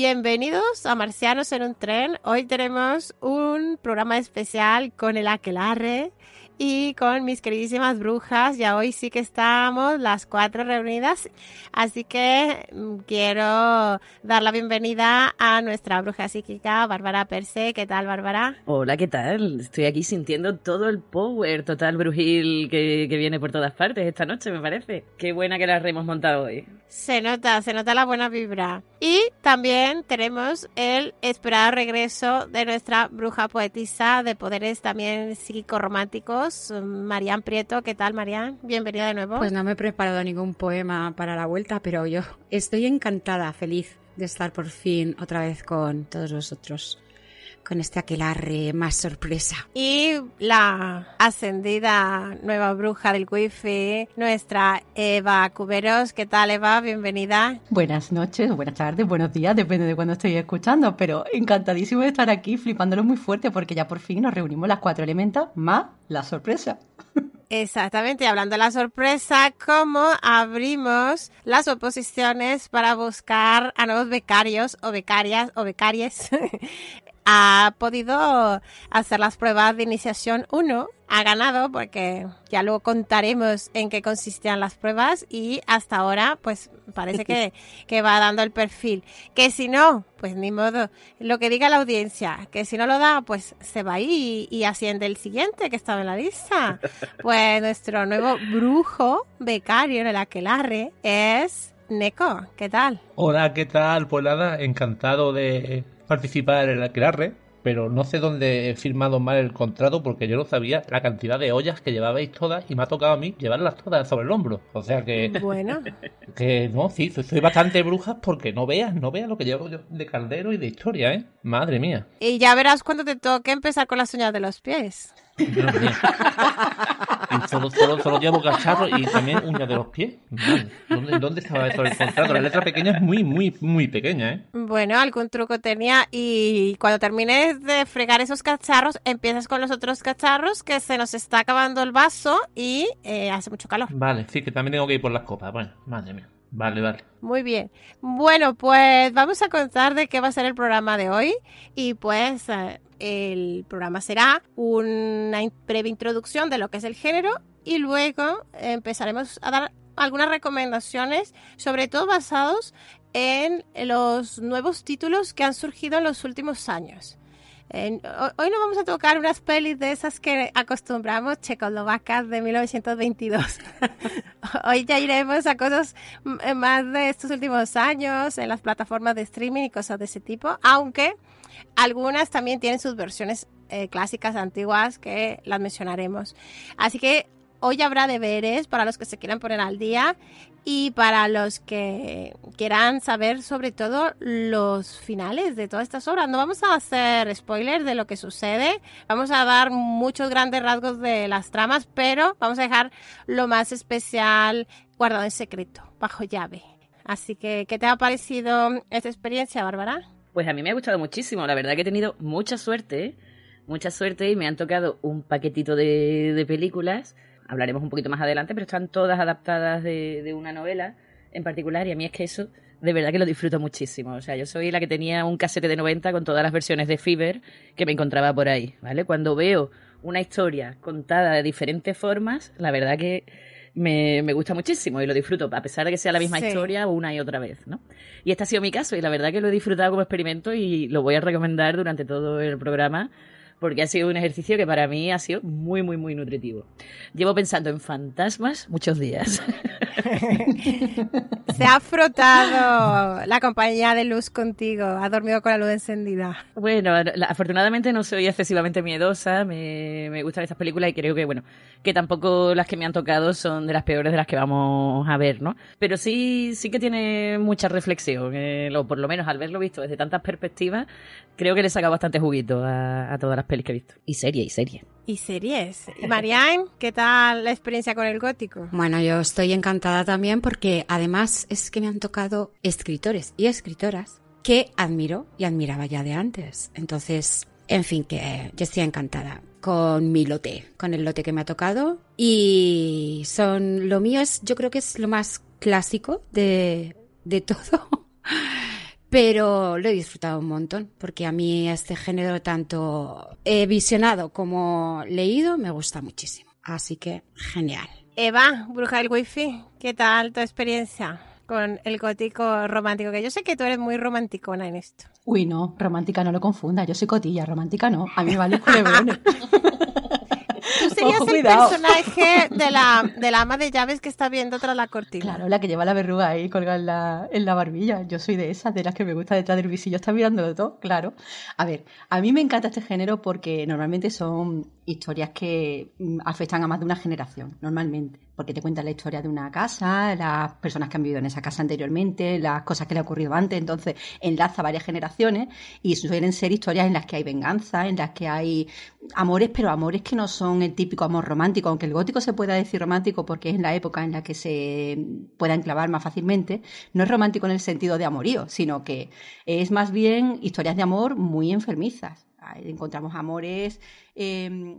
Bienvenidos a Marcianos en un tren. Hoy tenemos un programa especial con el Aquelarre y con mis queridísimas brujas. Ya hoy sí que estamos las cuatro reunidas. Así que mm, quiero dar la bienvenida a nuestra bruja psíquica, Bárbara Perse. ¿Qué tal, Bárbara? Hola, ¿qué tal? Estoy aquí sintiendo todo el power total brujil que, que viene por todas partes esta noche, me parece. Qué buena que la hemos montado hoy. Se nota, se nota la buena vibra. Y también tenemos el esperado regreso de nuestra bruja poetisa de poderes también psíquico-románticos, Marian Prieto. ¿Qué tal, Marian? Bienvenida de nuevo. Pues no me he preparado ningún poema para la vuelta, pero yo estoy encantada, feliz de estar por fin otra vez con todos vosotros, con este aquelarre más sorpresa. Y la ascendida nueva bruja del wifi, nuestra Eva Cuberos. ¿Qué tal, Eva? Bienvenida. Buenas noches, buenas tardes, buenos días, depende de cuándo estoy escuchando, pero encantadísimo de estar aquí, flipándolo muy fuerte porque ya por fin nos reunimos las cuatro elementos más la sorpresa. Exactamente, y hablando de la sorpresa, ¿cómo abrimos las oposiciones para buscar a nuevos becarios o becarias o becarias? ha podido hacer las pruebas de iniciación 1, ha ganado porque ya luego contaremos en qué consistían las pruebas y hasta ahora pues parece que, que va dando el perfil. Que si no, pues ni modo, lo que diga la audiencia, que si no lo da pues se va ahí y, y asciende el siguiente que estaba en la lista. Pues nuestro nuevo brujo becario en el aquelarre es Neko. ¿Qué tal? Hola, ¿qué tal? Pues nada, encantado de participar en el Aquelarre, pero no sé dónde he firmado mal el contrato porque yo no sabía la cantidad de ollas que llevabais todas y me ha tocado a mí llevarlas todas sobre el hombro. O sea que, Bueno, que no, sí, soy, soy bastante brujas porque no veas, no veas lo que llevo yo de caldero y de historia, ¿eh? Madre mía. y ya verás cuando te toque empezar con las uñas de los pies. Solo, solo, solo llevo cacharros y también uñas de los pies. ¿Dónde, ¿Dónde estaba eso del contrato? La letra pequeña es muy, muy, muy pequeña, ¿eh? Bueno, algún truco tenía y cuando termines de fregar esos cacharros, empiezas con los otros cacharros que se nos está acabando el vaso y eh, hace mucho calor. Vale, sí, que también tengo que ir por las copas. Bueno, madre mía. Vale, vale. Muy bien. Bueno, pues vamos a contar de qué va a ser el programa de hoy y pues eh, el programa será una breve introducción de lo que es el género y luego empezaremos a dar algunas recomendaciones, sobre todo basados en los nuevos títulos que han surgido en los últimos años. Hoy no vamos a tocar unas pelis de esas que acostumbramos checoslovacas de 1922. hoy ya iremos a cosas más de estos últimos años en las plataformas de streaming y cosas de ese tipo, aunque algunas también tienen sus versiones eh, clásicas antiguas que las mencionaremos. Así que hoy habrá deberes para los que se quieran poner al día y para los que quieran saber sobre todo los finales de todas estas obras. No vamos a hacer spoilers de lo que sucede, vamos a dar muchos grandes rasgos de las tramas, pero vamos a dejar lo más especial guardado en secreto, bajo llave. Así que, ¿qué te ha parecido esta experiencia, Bárbara? Pues a mí me ha gustado muchísimo, la verdad que he tenido mucha suerte, mucha suerte y me han tocado un paquetito de, de películas, hablaremos un poquito más adelante, pero están todas adaptadas de, de una novela en particular y a mí es que eso de verdad que lo disfruto muchísimo. O sea, yo soy la que tenía un casete de 90 con todas las versiones de Fever que me encontraba por ahí, ¿vale? Cuando veo una historia contada de diferentes formas, la verdad que me, me gusta muchísimo y lo disfruto, a pesar de que sea la misma Sí. historia una y otra vez, ¿no? Y este ha sido mi caso y la verdad que lo he disfrutado como experimento y lo voy a recomendar durante todo el programa porque ha sido un ejercicio que para mí ha sido muy, muy, muy nutritivo. Llevo pensando en fantasmas muchos días. Se ha frotado la compañía de luz contigo. Ha dormido con la luz encendida. Bueno, afortunadamente no soy excesivamente miedosa, me, me gustan estas películas y creo que, bueno, que tampoco las que me han tocado son de las peores de las que vamos a ver, ¿no? Pero sí, sí que tiene mucha reflexión, eh, lo- por lo menos al verlo visto desde tantas perspectivas, creo que le he sacado bastante juguito a, a todas las pelis que he visto. Y serie, y serie. Y series. Marianne, ¿qué tal la experiencia con el gótico? Bueno, yo estoy encantada también porque además es que me han tocado escritores y escritoras que admiro y admiraba ya de antes. Entonces, en fin, que yo estoy encantada con mi lote, con el lote que me ha tocado. Y son, lo mío es, yo creo que es lo más clásico de, de todo. Pero lo he disfrutado un montón, porque a mí este género, tanto he visionado como leído, me gusta muchísimo. Así que, genial. Eva, bruja del wifi, ¿qué tal tu experiencia con el gótico romántico? Que yo sé que tú eres muy romanticona en esto. Uy, no, romántica no lo confunda. Yo soy cotilla, romántica no. A mí me vale culebrones. Serías Ojo, el cuidado. personaje de la, de la ama de llaves que está viendo tras la cortina. Claro, la que lleva la verruga ahí colgada en la, en la barbilla. Yo soy de esas, de las que me gusta detrás del visillo estar mirándolo todo, claro. A ver, a mí me encanta este género porque normalmente son historias que mm, afectan a más de una generación, normalmente. Porque te cuentan la historia de una casa, las personas que han vivido en esa casa anteriormente, las cosas que le ha ocurrido antes, entonces enlaza varias generaciones y suelen ser historias en las que hay venganza, en las que hay amores, pero amores que no son el típico amor romántico, aunque el gótico se pueda decir romántico porque es en la época en la que se pueda enclavar más fácilmente, no es romántico en el sentido de amorío, sino que es más bien historias de amor muy enfermizas. Encontramos amores eh,